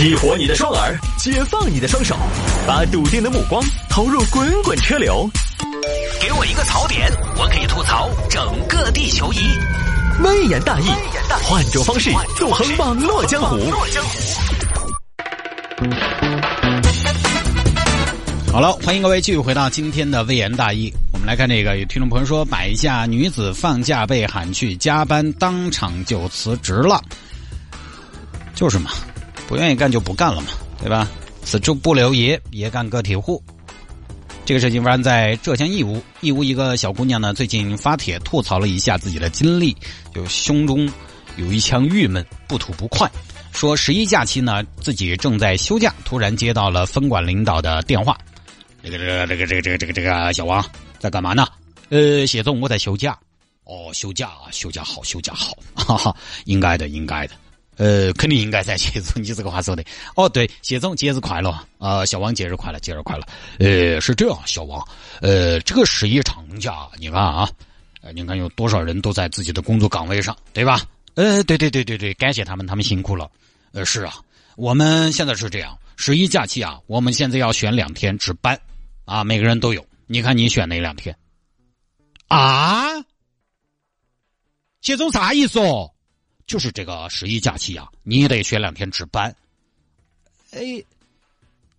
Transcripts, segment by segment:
激活你的双耳，解放你的双手，把笃定的目光投入滚滚车流。给我一个槽点，我可以吐槽整个地球仪。微言大义，换种方式纵横网络江湖。好了，欢迎各位继续回到今天的微言大义。我们来看这个，有听众朋友说，买下女子放假被喊去加班，当场就辞职了。就是嘛，不愿意干就不干了嘛，对吧？此处不留爷，爷干个体户。这个事情发生在浙江义乌，义乌一个小姑娘呢，最近发帖吐槽了一下自己的经历，就胸中有一腔郁闷，不吐不快。说十一假期呢，自己正在休假，突然接到了分管领导的电话。这个这个这个这个这个这个小王在干嘛呢？呃，谢总，我在休假。哦，休假啊，休假好，休假好，哈哈，应该的，应该的。呃，肯定应该噻，谢总，你这个话说的。哦，对，谢总，节日快乐啊！小王节日快乐，节日快乐。呃，是这样，小王，呃，这个十一长假，你看啊，你看有多少人都在自己的工作岗位上，对吧？呃，对对对对对，感谢他们，他们辛苦了。呃，是啊，我们现在是这样，十一假期啊，我们现在要选两天值班，啊，每个人都有。你看你选哪两天？啊？谢总啥意思哦？就是这个十一假期啊，你也得选两天值班。哎，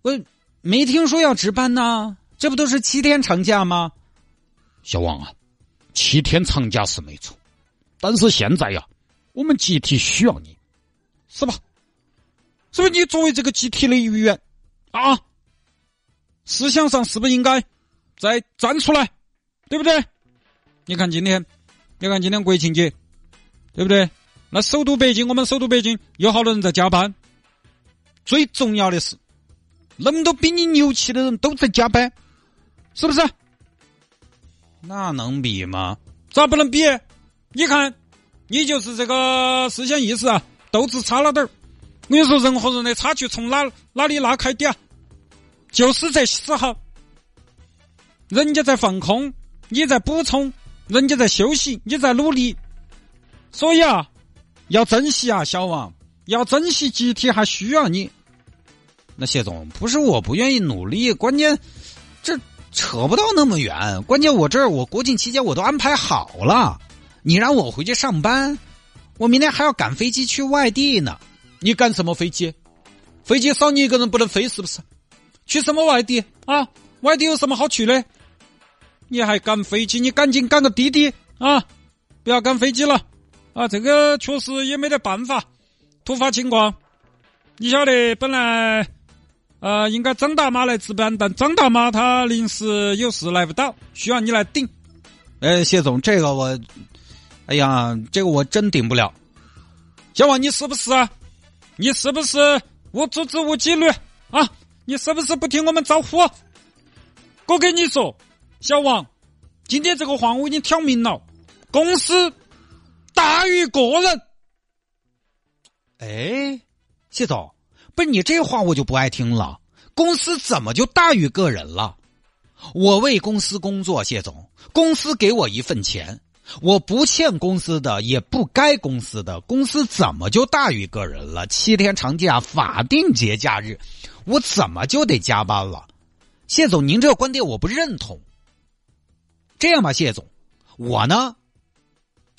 我没听说要值班呢，这不都是七天长假吗？小王啊，七天长假是没错，但是现在呀，我们集体需要你，是吧？是不是你作为这个集体的一员啊？思想上是不是应该再站出来，对不对？你看今天，你看今天国庆节，对不对？那首都北京，我们首都北京有好多人在加班。最重要的是，那么多比你牛气的人都在加班，是不是？那能比吗？咋不能比？你看，你就是这个思想意识啊，斗志差了点儿。我跟你说，人和人的差距从哪哪里拉开的啊？就是这时候，人家在放空，你在补充；人家在休息，你在努力。所以啊。要珍惜啊，小王！要珍惜集体，还需要你。那谢总，不是我不愿意努力，关键这扯不到那么远。关键我这儿我国庆期间我都安排好了，你让我回去上班，我明天还要赶飞机去外地呢。你赶什么飞机？飞机少你一个人不能飞，是不是？去什么外地啊？外地有什么好去的？你还赶飞机？你赶紧赶个滴滴啊！不要赶飞机了。啊，这个确实也没得办法，突发情况。你晓得，本来呃应该张大妈来值班，但张大妈她临时有事来不到，需要你来顶。哎，谢总，这个我，哎呀，这个我真顶不了。小王，你是不是啊？你是不是无组织无纪律啊？你是不是不听我们招呼？我跟你说，小王，今天这个话我已经挑明了，公司。大于个人，哎，谢总，不是你这话我就不爱听了。公司怎么就大于个人了？我为公司工作，谢总，公司给我一份钱，我不欠公司的，也不该公司的，公司怎么就大于个人了？七天长假，法定节假日，我怎么就得加班了？谢总，您这个观点我不认同。这样吧，谢总，我呢？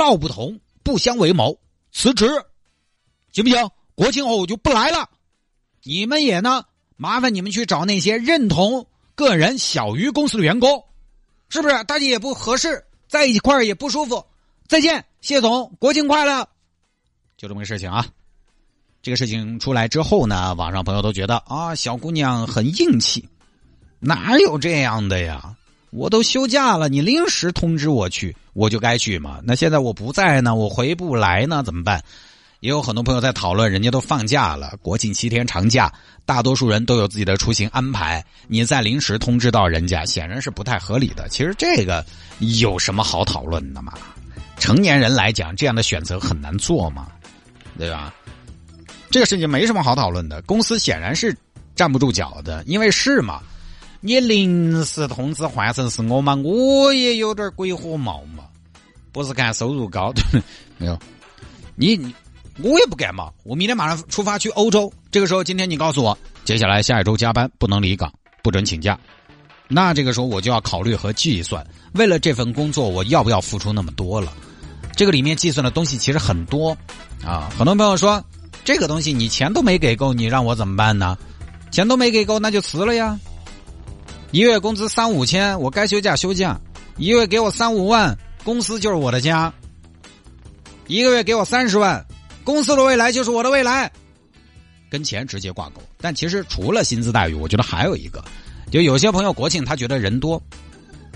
道不同不相为谋，辞职，行不行？国庆后我就不来了。你们也呢，麻烦你们去找那些认同个人小于公司的员工，是不是？大家也不合适，在一块儿也不舒服。再见，谢总，国庆快乐。就这么个事情啊。这个事情出来之后呢，网上朋友都觉得啊，小姑娘很硬气，哪有这样的呀？我都休假了，你临时通知我去，我就该去嘛。那现在我不在呢，我回不来呢，怎么办？也有很多朋友在讨论，人家都放假了，国庆七天长假，大多数人都有自己的出行安排，你再临时通知到人家，显然是不太合理的。其实这个有什么好讨论的嘛？成年人来讲，这样的选择很难做嘛，对吧？这个事情没什么好讨论的，公司显然是站不住脚的，因为是嘛。你临时通知换成是我嘛？我也有点鬼火冒嘛，不是看收入高，没有。你你我也不干嘛，我明天马上出发去欧洲。这个时候，今天你告诉我，接下来下一周加班不能离岗，不准请假。那这个时候我就要考虑和计算，为了这份工作，我要不要付出那么多了？这个里面计算的东西其实很多啊。很多朋友说，这个东西你钱都没给够，你让我怎么办呢？钱都没给够，那就辞了呀。一月工资三五千，我该休假休假。一月给我三五万，公司就是我的家。一个月给我三十万，公司的未来就是我的未来，跟钱直接挂钩。但其实除了薪资待遇，我觉得还有一个，就有些朋友国庆他觉得人多，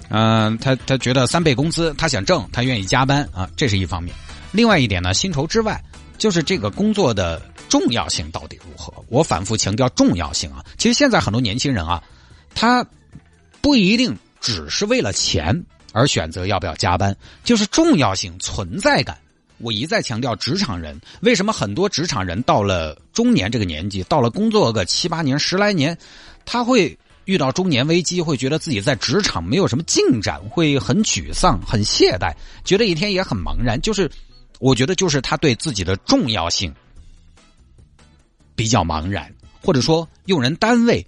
嗯，他他觉得三倍工资他想挣，他愿意加班啊，这是一方面。另外一点呢，薪酬之外，就是这个工作的重要性到底如何？我反复强调重要性啊。其实现在很多年轻人啊，他不一定。只是为了钱而选择要不要加班，就是重要性、存在感。我一再强调，职场人为什么很多职场人到了中年这个年纪，到了工作个七八年、十来年，他会遇到中年危机，会觉得自己在职场没有什么进展，会很沮丧、很懈怠，觉得一天也很茫然。就是我觉得，就是他对自己的重要性比较茫然，或者说用人单位。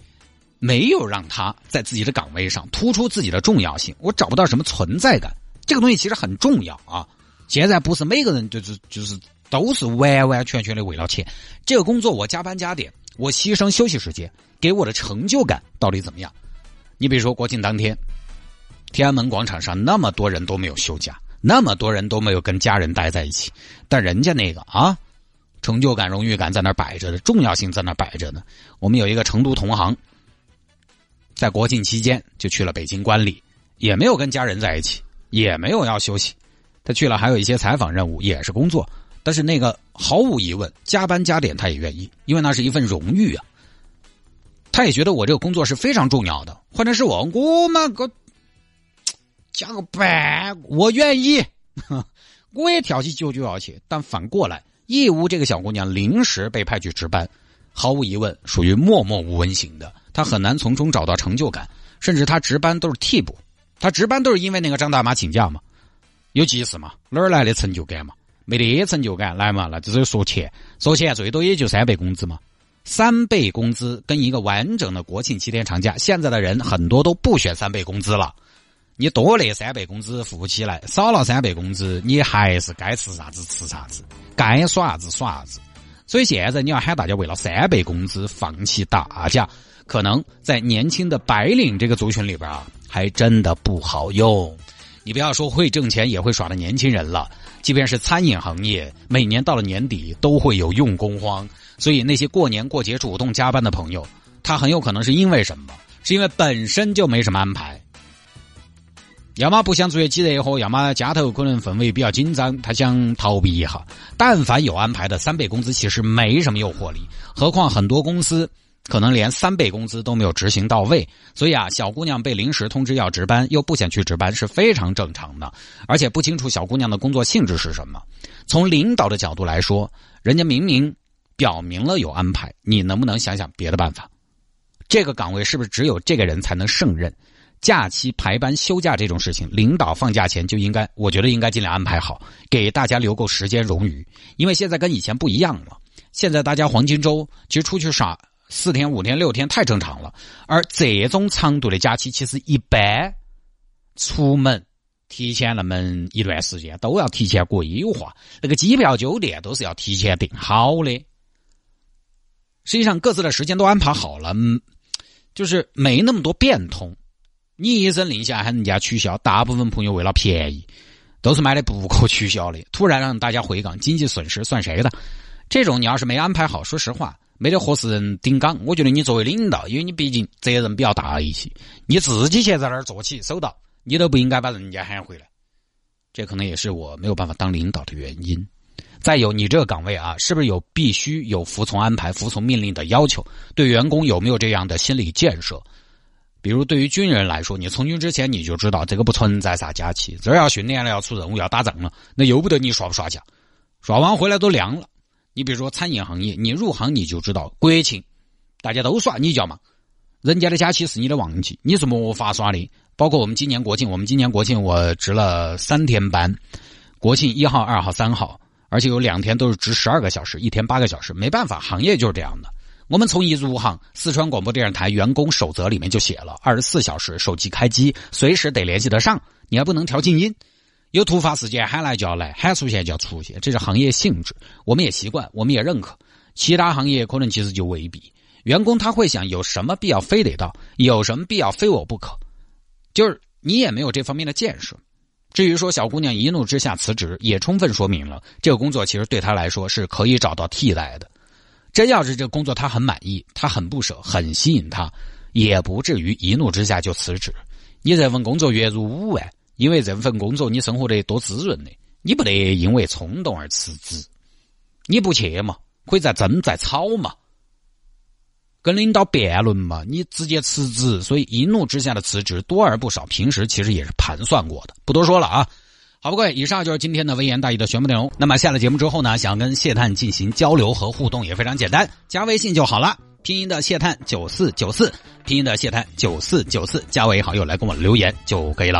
没有让他在自己的岗位上突出自己的重要性，我找不到什么存在感。这个东西其实很重要啊！现在不是每个人就是就是都是完完全全的为了钱。这个工作我加班加点，我牺牲休息时间，给我的成就感到底怎么样？你比如说国庆当天，天安门广场上那么多人都没有休假，那么多人都没有跟家人待在一起，但人家那个啊，成就感、荣誉感在那摆着的，重要性在那摆着呢。我们有一个成都同行。在国庆期间就去了北京观礼，也没有跟家人在一起，也没有要休息。他去了还有一些采访任务，也是工作。但是那个毫无疑问，加班加点他也愿意，因为那是一份荣誉啊。他也觉得我这个工作是非常重要的。换成是我，我嘛个加个班，我愿意，我也挑起九九要去。但反过来，义乌这个小姑娘临时被派去值班，毫无疑问属于默默无闻型的。他很难从中找到成就感，甚至他值班都是替补，他值班都是因为那个张大妈请假嘛，有急事嘛，哪儿来的成就感嘛？没得成就感来嘛？那只是说钱，说钱最多也就三倍工资嘛，三倍工资跟一个完整的国庆七天长假，现在的人很多都不选三倍工资了，你多那三倍工资付不起来，少了三倍工资，你还是该吃啥子吃啥子，该耍啥子耍啥子，所以现在你要喊大家为了三倍工资放弃大假。可能在年轻的白领这个族群里边啊，还真的不好用。你不要说会挣钱也会耍的年轻人了，即便是餐饮行业，每年到了年底都会有用工荒。所以那些过年过节主动加班的朋友，他很有可能是因为什么？是因为本身就没什么安排，要么不想做几热活，要么家头可能氛围比较紧张，他想逃避一下。但凡有安排的三倍工资，其实没什么诱惑力。何况很多公司。可能连三倍工资都没有执行到位，所以啊，小姑娘被临时通知要值班，又不想去值班是非常正常的，而且不清楚小姑娘的工作性质是什么。从领导的角度来说，人家明明表明了有安排，你能不能想想别的办法？这个岗位是不是只有这个人才能胜任？假期排班休假这种事情，领导放假前就应该，我觉得应该尽量安排好，给大家留够时间冗余。因为现在跟以前不一样了，现在大家黄金周其实出去耍。四天、五天、六天太正常了，而这种长度的假期，其实一般出门提前那么一段时间都要提前规划，那个机票、酒店都是要提前订好的。实际上，各自的时间都安排好了，就是没那么多变通。你一声令下喊人家取消，大部分朋友为了便宜，都是买的不可取消的。突然让大家回岗，经济损失算谁的？这种你要是没安排好，说实话。没得合适人顶岗，我觉得你作为领导，因为你毕竟责任比较大一些，你自己先在那儿做起，收到，你都不应该把人家喊回来。这可能也是我没有办法当领导的原因。再有，你这个岗位啊，是不是有必须有服从安排、服从命令的要求？对员工有没有这样的心理建设？比如，对于军人来说，你从军之前你就知道这个不存在啥假期，这要训练了，要出任务，要打仗了，那由不得你耍不耍假，耍完回来都凉了。你比如说餐饮行业，你入行你就知道国庆大家都耍，你叫嘛？人家的假期是你的旺季，你是没法耍的。包括我们今年国庆，我们今年国庆我值了三天班，国庆一号、二号、三号，而且有两天都是值十二个小时，一天八个小时，没办法，行业就是这样的。我们从一入行，四川广播电视台员工守则里面就写了，二十四小时手机开机，随时得联系得上，你还不能调静音。有突发事件喊来就要来，喊出现就要出现，这是行业性质，我们也习惯，我们也认可。其他行业可能其实就未必，员工他会想有什么必要非得到，有什么必要非我不可，就是你也没有这方面的建设。至于说小姑娘一怒之下辞职，也充分说明了这个工作其实对她来说是可以找到替代的。真要是这工作她很满意，她很不舍，很吸引她，也不至于一怒之下就辞职。你这份工作月入五万。因为这份工作你生活得多滋润的，你不得因为冲动而辞职，你不去嘛，可以再争再吵嘛，跟领导辩论嘛，你直接辞职，所以一怒之下的辞职多而不少，平时其实也是盘算过的，不多说了啊。好，各位，以上就是今天的微言大义的全部内容。那么下了节目之后呢，想跟谢探进行交流和互动也非常简单，加微信就好了，拼音的谢探九四九四，拼音的谢探九四九四，加为好友来跟我留言就可以了。